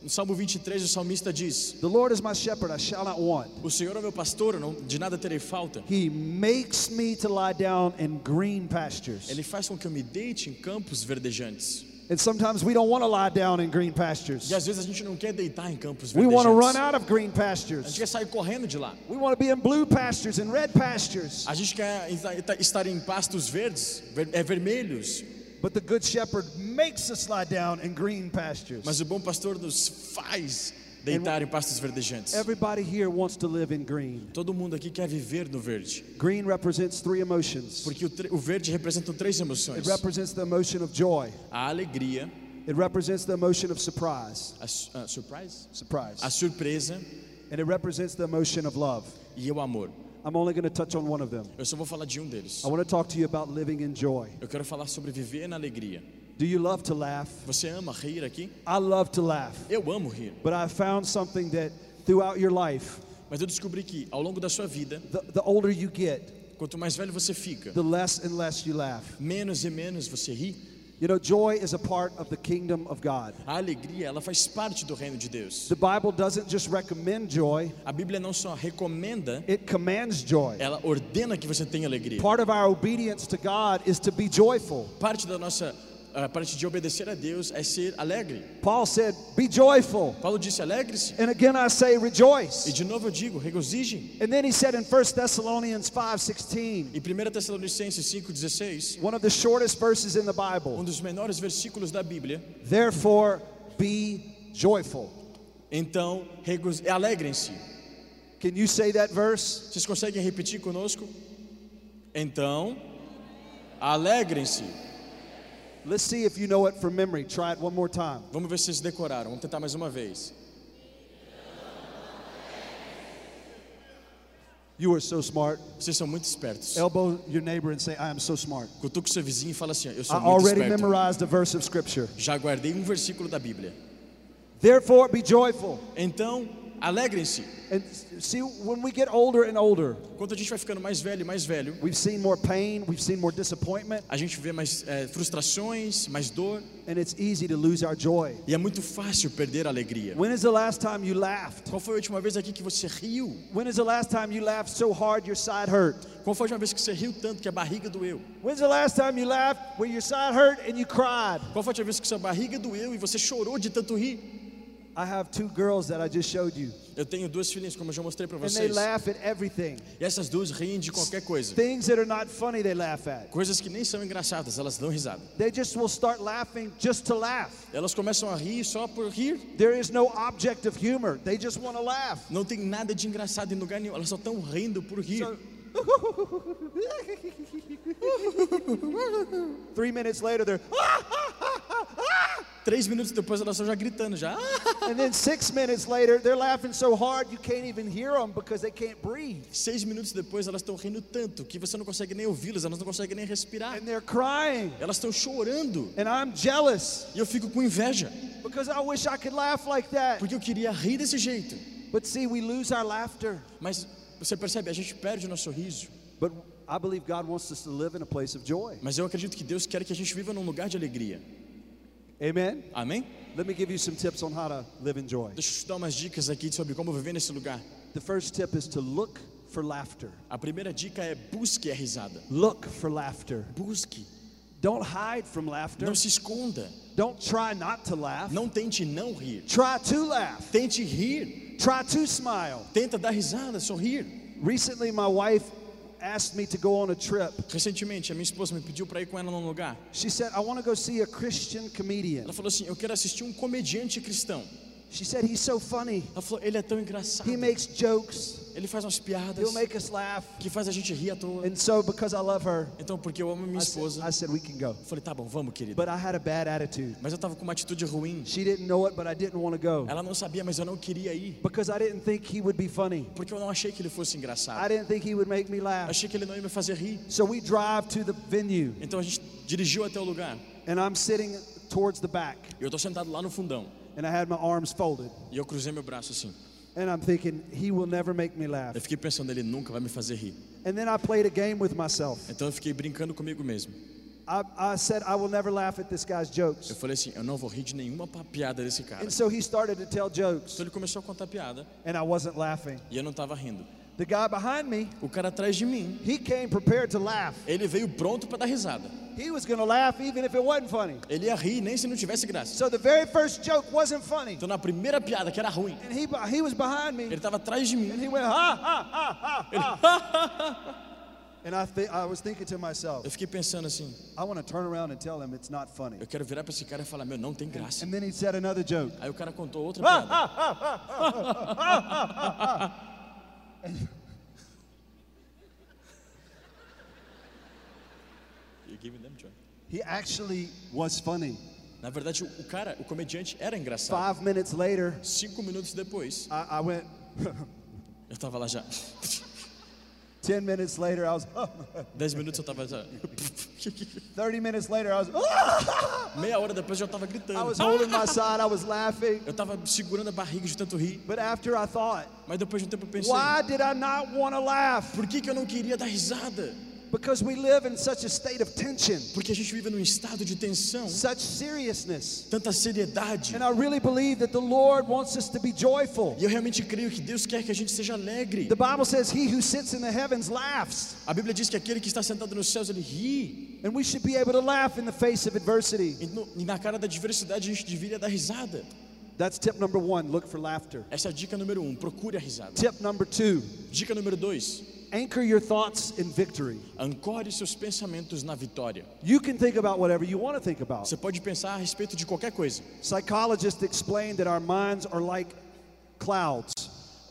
No Salmo 23, o salmista diz: The Lord is my shepherd, I shall not want. O Senhor é meu pastor, não, de nada terei falta. He makes me to lie down in green pastures. Ele faz com que eu me deite em campos verdejantes. And sometimes we don't want to lie down in green pastures. E às vezes a gente não quer deitar em campos We want to run verdejantes. out of green A gente pastures. quer sair correndo de lá. We want to be in blue pastures and red pastures. A gente quer esta- estar em pastos verdes, ver- é, vermelhos. But the good shepherd makes us lie down in green pastures. Mas o bom pastor nos faz deitar em pastos verdejantes. Everybody here wants to live in green. Todo mundo aqui quer viver no verde. Green represents three emotions. Porque o, o verde representa três emoções: It represents the emotion of joy. a alegria, It represents the emotion of surprise. a, su- a surprise, Surprise. a surpresa And it represents the emotion of love. e o amor. I'm only going to touch on one of them. Eu só vou falar de um deles. I want to talk to you about living in joy. Eu quero falar sobre viver na alegria. Do you love to laugh? Você ama rir aqui? I love to laugh. Eu amo rir. But I found something that throughout your life, Mas eu descobri que ao longo da sua vida, the, the older you get, quanto mais velho você fica, the less and less you laugh. menos e menos você ri. You know, joy is a part of the kingdom of God. A alegria, ela faz parte do reino de Deus. The Bible doesn't just recommend joy, A Bíblia não só recomenda, it commands joy. ela ordena que você tenha alegria. Part of our obedience to God is to be joyful. Parte da nossa a parte de obedecer a Deus é ser alegre. Paul said, Be joyful. Paulo disse: alegre-se. And again I say, E rejoice. de novo eu digo: regozijem. And then he said in 1 Thessalonians 5:16, Em 1 Tessalonicenses 5,16, one of the shortest verses in the um Bible, dos menores versículos da Bíblia, therefore be joyful. então alegrem-se. Can you say that verse? Vocês conseguem repetir conosco? Então, alegrem-se. Let's see if you know it from memory. Try it one more time. Vamos ver se vocês decoraram. Vamos tentar mais uma vez. You are so smart. Vocês são muito espertos. Elbow your neighbor and say, I am so smart. Cutuca o seu vizinho e fala assim: Eu I sou muito already esperto. memorized a verse of scripture. Já guardei um versículo da Bíblia. Therefore be joyful. Então, alegrem-se. And see, when we get older and older, Quando a gente vai ficando mais velho e mais velho, we've seen more pain, we've seen more disappointment, a gente vê mais eh, frustrações, mais dor. and it's easy to lose our joy. E é muito fácil perder a alegria. When is the last time you laughed? Qual foi a última vez aqui que você riu? When is the last time you laughed so hard your side hurt? Qual foi a última vez que você riu tanto que a barriga doeu? When's the last time you laughed where your side hurt and you cried? Qual foi a última vez que sua barriga doeu e você chorou de tanto rir? Eu tenho duas filhinhas, como eu já mostrei para and they vocês. laugh at everything. E essas duas riem de qualquer coisa. Things that are not funny, they laugh at. Coisas que nem são engraçadas, elas dão risada. They just will start laughing just to laugh. Elas começam a rir só por rir. There is no object of humor. They just want to laugh. Não tem nada de engraçado em lugar nenhum. Elas só estão rindo por rir. So- *laughs* Three minutes later, they're, *laughs* *laughs* Três minutos depois elas estão já gritando já. and then six minutes later, they're laughing so hard you can't even hear them because they can't breathe. Seis minutos depois elas estão rindo tanto que você não consegue nem ouvi-las, elas não conseguem nem respirar. And they're crying. Elas estão chorando. And I'm jealous E eu fico com inveja, because I wish I could laugh like that. porque eu queria rir desse jeito. But see, we lose our laughter. Mas você percebe, a gente perde o nosso riso. But I believe God wants us to live in a place of joy. Mas eu acredito que Deus quer que a gente viva num lugar de alegria. Amen? Amém? Let me give you some tips on how to live in joy. Deixa eu te dar umas dicas aqui sobre como viver nesse lugar. The first tip is to look for laughter. A primeira dica é busque a risada. Look for laughter. Busque. Don't hide from laughter. Não se esconda. Don't try not to laugh. Não tente não rir. Try to laugh. Tente rir. Try to smile. Tenta dar risada, sorrir. Recently, my wife asked me to go on a trip. Recentemente, a minha esposa me pediu para ir com ela num lugar. She said, I want to go see a Christian comedian. Ela falou assim: Eu quero assistir um comediante cristão. She said, He's so funny. Ela falou: Ele é tão engraçado. He makes jokes. Ele faz umas piadas He'll make us laugh. que faz a gente rir à toa. And so, because I love her, Então, porque eu amo minha I said, esposa, I said, We can go. falei: Tá bom, vamos, querida. But I had a bad attitude. Mas eu tava com uma atitude ruim. She didn't know it, but I didn't want to go Ela não sabia, mas eu não queria ir. because I didn't think he would be funny. Porque eu não achei que ele fosse I engraçado. didn't think he would make me laugh. Achei que ele não ia me fazer rir. So we drive to the venue, Então a gente dirigiu até o lugar. and I'm sitting towards the back, eu tô sentado lá no fundão. and I had my arms folded. E eu cruzei meu braço assim. And I'm thinking, he will never make me laugh. Eu fiquei pensando, ele nunca vai me fazer rir. And then I played a game with myself. Então eu fiquei brincando comigo mesmo. I, I said, I will never laugh at this guy's jokes. Eu falei assim, eu não vou rir de nenhuma piada desse cara. And so he started to tell jokes, Então ele começou a contar piada and I wasn't laughing. e eu não tava rindo. The guy behind me, O cara atrás de mim, he came prepared to laugh. ele veio pronto para dar risada. He was going to laugh even if it wasn't funny. Ele ia rir nem se não tivesse graça. So the very first joke wasn't funny. Então na primeira piada, que era ruim, And he, he was behind me, ele tava atrás de mim. and he went, ha, ha, ha, ha, ha. And I, th- I was thinking to myself, Eu fiquei pensando assim, I want to turn around and tell him it's not funny. eu quero virar para esse cara e falar, meu, não tem graça. And then he said another joke. Aí o cara contou outra piada. You giving them joy. He actually was funny. Na verdade, o cara, o comediante, era engraçado. Five minutes later, Cinco minutos depois, I, I went, *laughs* eu tava lá já. Ten minutes later, I was, *laughs* Dez minutos eu tava já. 30 minutes later, I was! *laughs* Meia hora depois eu estava I gritando. was holding my side, I was laughing. Eu estava segurando a barriga de tanto rir. But after I thought, Mas depois de um tempo eu pensei, why did I not want to laugh? por que, que eu não queria dar risada? Because we live in such a state of tension, Porque a gente vive num estado de tensão, such seriousness. tanta seriedade. And I really believe that the Lord wants us to be joyful. E eu realmente creio que Deus quer que a gente seja alegre. The Bible says, He who sits in the heavens laughs. A Bíblia diz que aquele que está sentado nos céus, ele ri. And we should be able to laugh in the face of adversity. E, no- e na cara da diversidade a gente deveria dar risada. That's tip number one look for laughter. Essa é a dica número um, procure a risada. Tip number two Dica número dois, anchor your thoughts in victory. ancore seus pensamentos na vitória. You can think about whatever you want to think about. Você pode pensar a respeito de qualquer coisa. Psychologists explain that our minds are like clouds.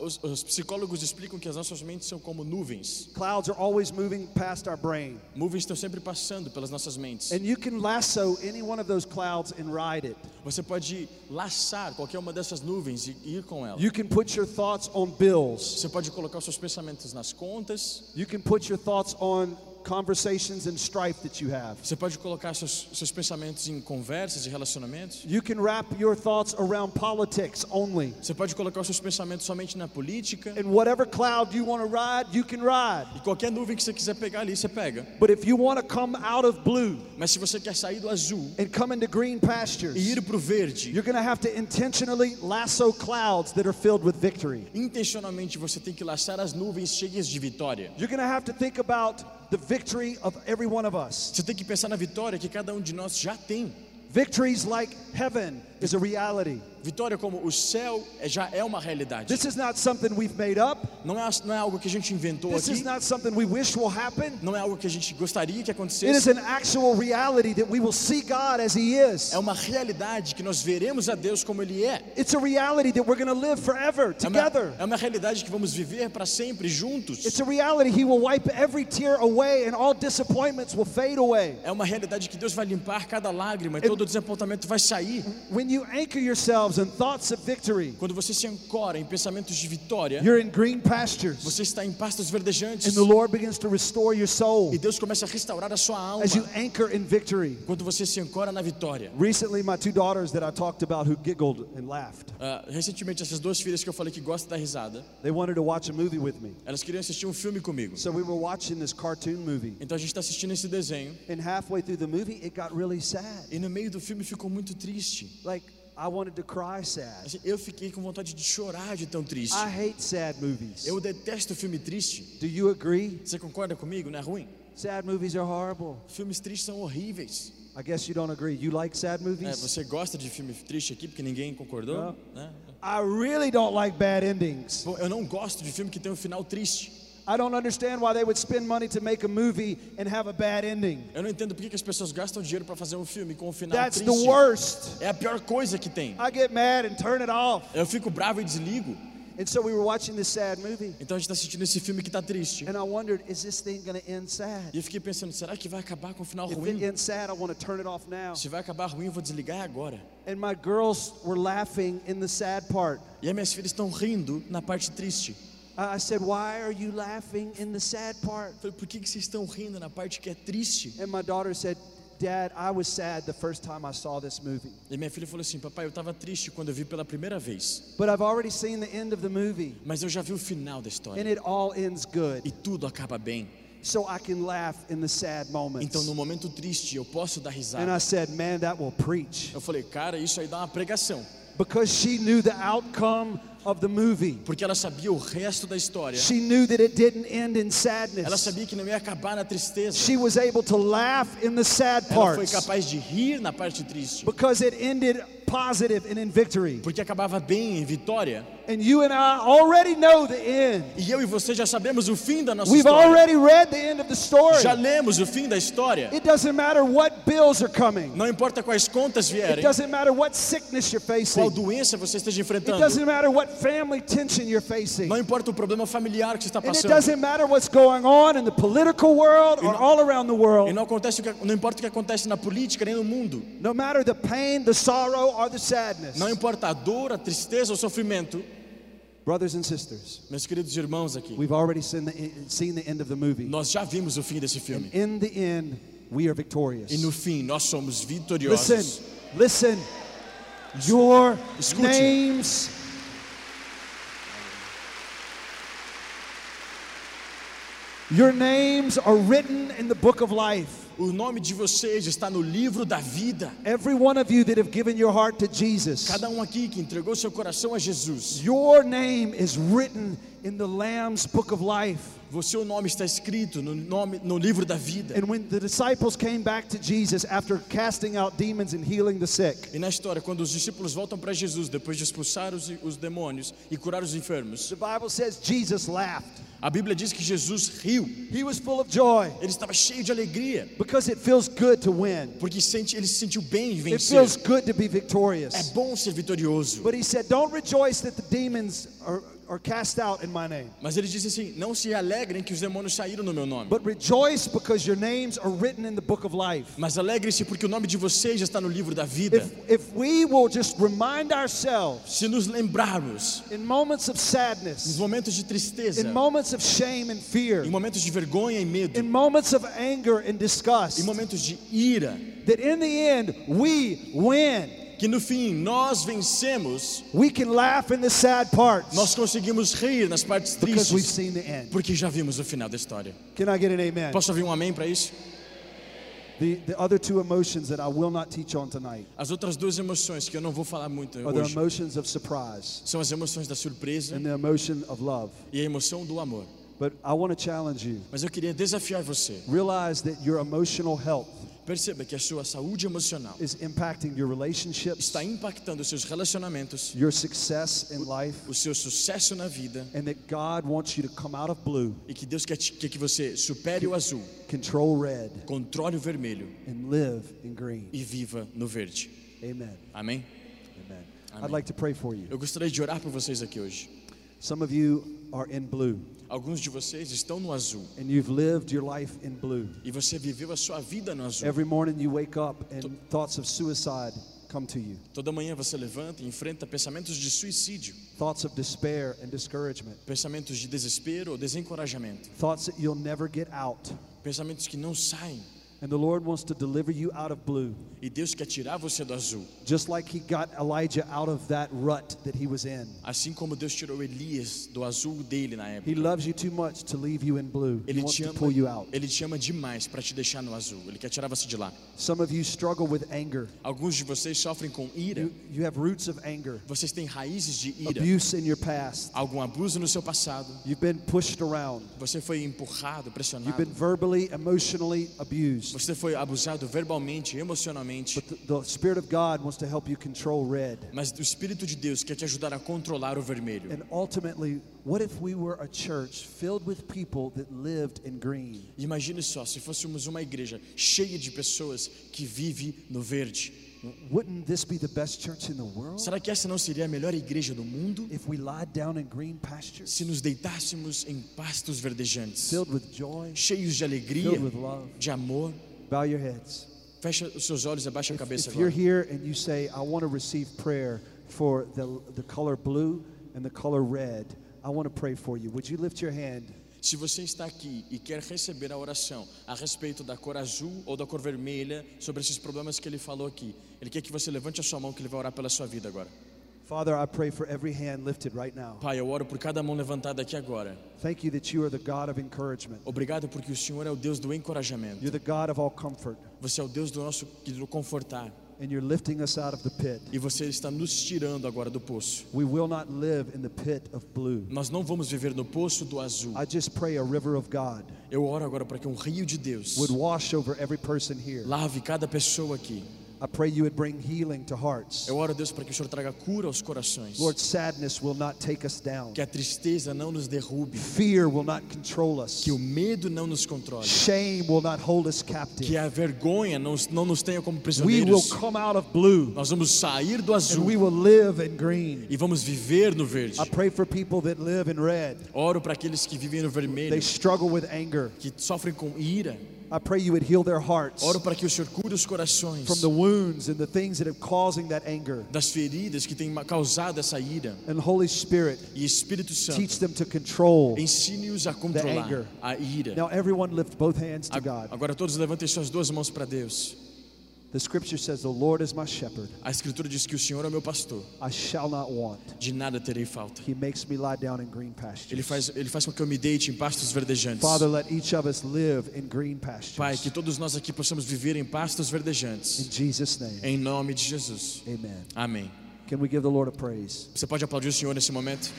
Os, os psicólogos explicam que as nossas mentes são como nuvens. Clouds are always moving past our brain. Nuvens estão sempre passando pelas nossas mentes. And you can lasso any one of those clouds and ride it. Você pode laçar qualquer uma dessas nuvens e ir com ela. You can put your thoughts on bills. Você pode colocar os seus pensamentos nas contas. You can put your thoughts on conversations and strife that you have. Você pode colocar seus, seus pensamentos em conversas e relacionamentos. You can wrap your thoughts around politics only. Você pode colocar seus pensamentos somente na política. And whatever cloud you want to ride, you can ride. E qualquer nuvem que você quiser pegar ali, você pega. But if you want to come out of blue Mas se você quer sair do azul and come into green pastures, e ir para o verde, you're going to have to intentionally lasso clouds that are filled with victory. intencionalmente você tem que laçar as nuvens cheias de vitória. You're going to have to think about the victory of every one of us. Você tem que pensar na vitória que cada um de nós já tem. Victories like heaven is a reality. Vitória como o céu é- já é uma realidade. This is not something we've made up. Não é, não é algo que a gente inventou This is aqui. not something we wish will happen. Não é algo que a gente gostaria que It is acontecesse. an actual reality that we will see God as He is. É uma realidade que nós veremos a Deus como Ele é. It's a reality that we're going to live forever É uma, together. é uma realidade que vamos viver para sempre juntos. It's a reality He will wipe every tear away and all disappointments will fade away. É uma realidade que Deus vai limpar cada lágrima e todo desapontamento vai sair. When you anchor yourselves in thoughts of victory, Quando você se ancora em pensamentos de vitória, you're in green pastures você está em pastos verdejantes and the Lord begins to restore your soul e Deus começa a restaurar a sua alma as you anchor in victory. quando você se ancora na vitória. Recently, my two daughters that I talked about who giggled and laughed, Ah, recentemente, essas duas filhas que eu falei que gostam da risada, they wanted to watch a movie with me. elas queriam assistir um filme comigo. So we were watching this cartoon movie. Então a gente está assistindo esse desenho And halfway through the movie, it got really sad. e no meio do filme ficou muito triste. Like, I wanted to cry sad. Eu fiquei com vontade de chorar de tão triste. I hate sad movies. Eu detesto filme triste. Do you agree? Você concorda comigo? Não é ruim? Sad movies are horrible. Filmes tristes são horríveis. I guess you don't agree. You like sad É, movies? você gosta de filme triste aqui porque ninguém concordou? Não. Né? I really don't like bad endings. Eu não gosto de filme que tem um final triste. I don't understand why they would spend money to make a movie and have a bad ending. Eu não entendo por que as pessoas gastam dinheiro para fazer um filme com um final That's the triste. worst. É a pior coisa que tem. I get mad and turn it off. Eu fico bravo e desligo. And so we were watching this sad movie, Então a gente está assistindo esse filme que tá triste. and I wondered, is this thing to end sad? E eu fiquei pensando, será que vai acabar com um final If it ruim? ends sad, I want to turn it off now. Se vai acabar ruim, eu vou desligar agora. And my girls were laughing in the sad part. E as minhas filhas estão rindo na parte triste. I I said, Why are you laughing in the sad part? Falei, por que, que vocês estão rindo na parte que é triste? And my daughter said, Dad, I was sad the first time I saw this movie. E minha filha falou assim, papai, eu estava triste quando eu vi pela primeira vez. But I've already seen the end of the movie, Mas eu já vi o final da história. and it all ends good. E tudo acaba bem. So I can laugh in the sad moments. Então no momento triste eu posso dar And I risada. said, Man, that will preach. Eu falei, cara, isso aí dá uma pregação. Because she knew the outcome of the movie. Porque ela sabia o resto da história. She knew that it didn't end in Ela sadness. sabia que não ia acabar na tristeza. She was able to laugh in the sad Ela foi parts capaz de rir na parte triste. because it ended positive and in victory. Porque acabava bem em vitória. And you and I already know the end. E eu e você já sabemos o fim da nossa We've história. already read the end of the story. Já lemos o fim da história. It doesn't matter what bills are coming. Não importa quais contas It vierem, doesn't matter what sickness you're qual facing. doença você esteja It enfrentando. doesn't matter what family tension you're facing. Não importa o problema familiar que você está And it passando. doesn't matter what's going on in the political world or all around the E world. não, acontece o que, não importa o que acontece na política nem no mundo. No matter the pain, the sorrow, or the sadness. Não importa a dor, a tristeza ou o sofrimento. Brothers and sisters, Meus queridos irmãos aqui, we've already seen the, seen the end of the movie. nós já vimos o fim desse filme. In the end, we are victorious. E no fim, nós somos vitoriosos. Listen, listen. Your Escute. names Your names are written in the book of life. O nome de vocês está no livro da vida. Every one of you that have given your heart to Jesus, Cada um aqui que entregou seu coração a Jesus. your name is written in the Lamb's book of life. O seu nome está escrito no, nome, no livro da vida. And when the disciples came back to Jesus after casting out demons and healing the sick, E na história, quando os discípulos voltam para Jesus depois de expulsar os, os demônios e curar os enfermos, the Bible says Jesus laughed. a Bíblia diz que Jesus riu. He was full of joy Ele estava cheio de alegria, because it feels good to win. porque sente, ele se sentiu bem em It vencer. feels good to be É victorious. bom ser vitorioso. But he said, Don't rejoice that the demons are, are cast out in my name, Mas ele disse assim: Não se alegrem que os demônios saíram no meu nome. but rejoice because your names are written in the book of life. Mas alegrem-se porque o nome de vocês já está no livro da vida. If, if we will just remind ourselves Se nos lembrarmos in moments of nos sadness, momentos de tristeza, in moments of shame and fear, em momentos de vergonha e medo, in moments of anger and disgust, em momentos de ira, that in the end we win. Que no fim nós vencemos, We can laugh in the sad parts nós conseguimos rir nas partes because we've tristes, seen the end. porque já vimos o final da história. Can I get an amen? Posso ouvir um amém para isso? The, the other two emotions that I will not teach on tonight As outras duas emoções que eu não vou falar muito are the hoje emotions of surprise são as emoções da surpresa and the emotion of love. e a emoção do amor. But I want to challenge you. Mas eu queria desafiar você. Realize that your emotional health Perceba que a sua saúde emocional is impacting your relationships, está impactando os seus relacionamentos, your success in life, o seu sucesso na vida and that God wants you to come out of blue, e que Deus quer, te- quer que você supere o azul, control red, controle o vermelho and live in green. e viva no verde. Amen. Amém? Amen. Amen. I'd like to pray for you. Eu gostaria de orar por vocês aqui hoje. Some of you are in blue, Alguns de vocês estão no azul and you've lived your life in blue. e você viveu a sua vida no azul. Every morning you wake up and thoughts of suicide come to you, Toda manhã você levanta e enfrenta pensamentos de suicídio, thoughts of despair and discouragement, pensamentos de desespero ou desencorajamento, thoughts that you'll never get out. pensamentos que não saem. And the Lord wants to deliver you out of blue, E Deus quer tirar você do azul. just like He got Elijah out of that rut that he was in. Assim como Deus tirou Elias do azul dele na He loves you too much to leave you in blue. He wants te to pull you out. ele te ama demais para te deixar no azul. Ele quer tirar você de lá. Some of you struggle with anger. Alguns de vocês sofrem com ira. You, you have roots of anger, Vocês têm raízes de ira. abuse in your past. Algum abuso no seu passado. You've been pushed around. Você foi empurrado, You've been verbally, emotionally abused. Você foi abusado verbalmente, emocionalmente. But the, the Spirit of God wants to help you control red. Mas o Espírito de Deus quer te ajudar a controlar o vermelho. And ultimately, what if we were a church filled with people that lived in green? Imagine só, se fôssemos uma igreja cheia de pessoas que vive no verde. Wouldn't this be the best church in the world? Será que essa não seria a melhor igreja do mundo? If we lied down in green pastures, Se nos deitássemos em pastos verdejantes, filled with joy, cheios de alegria, filled with love. de amor. Bow your heads. Fecha os seus olhos abaixa a If, cabeça if you're here and you say, I want to receive prayer for the, the color blue and the color red, I want to pray for you. Would you lift your hand? Se você está aqui e quer receber a oração a respeito da cor azul ou da cor vermelha, sobre esses problemas que ele falou aqui, ele quer que você levante a sua mão que ele vai orar pela sua vida agora. Father, I pray for every hand lifted right now. Pai, eu oro por cada mão levantada aqui agora. Thank you that you are the God of encouragement. Obrigado porque o Senhor é o Deus do encorajamento. You're the God of all comfort. Você é o Deus do nosso que do confortar. And you're lifting us out of the pit. E você está nos tirando agora do poço. We will not live in the pit of blue. Nós não vamos viver no poço do azul. I just pray a river of God Eu oro agora para que um rio de Deus would wash over every person here. lave cada pessoa aqui. I pray you would bring healing to hearts. Eu oro, Deus, para que o Senhor traga cura aos corações. Lord, sadness will not take us down. Que a tristeza não nos derrube. Fear will not control us. Que o medo não nos controle. Shame will not hold us Que captive. a vergonha não, não nos tenha como We will prisioneiros. come out of blue Nós vamos sair do and azul we will live in green. e vamos viver no verde. I pray for people that live in red. Oro para aqueles que vivem no They vermelho, struggle with anger. que sofrem com ira. I pray you would heal their hearts Oro para que o Senhor cure os corações from the wounds and the things that are causing that anger. das feridas que têm causado essa ira. And Holy Spirit, E Espírito Santo, teach them to control. ensine-os a anger. controlar a ira. Now, everyone lift both hands to God. Agora todos levantem suas duas mãos para Deus. The scripture says, The Lord is my shepherd. A Escritura diz que o Senhor é meu pastor, I shall not want. de nada terei falta. He makes me lie down in green Ele pastures. faz, ele faz com que eu me deite em pastos verdejantes. Father, let each of us live in green Pai, pastures. que todos nós aqui possamos viver em pastos In verdejantes. Jesus' name, Em nome de Jesus. amen. Amém. Can we give the Lord a praise? Você pode aplaudir o Senhor nesse momento?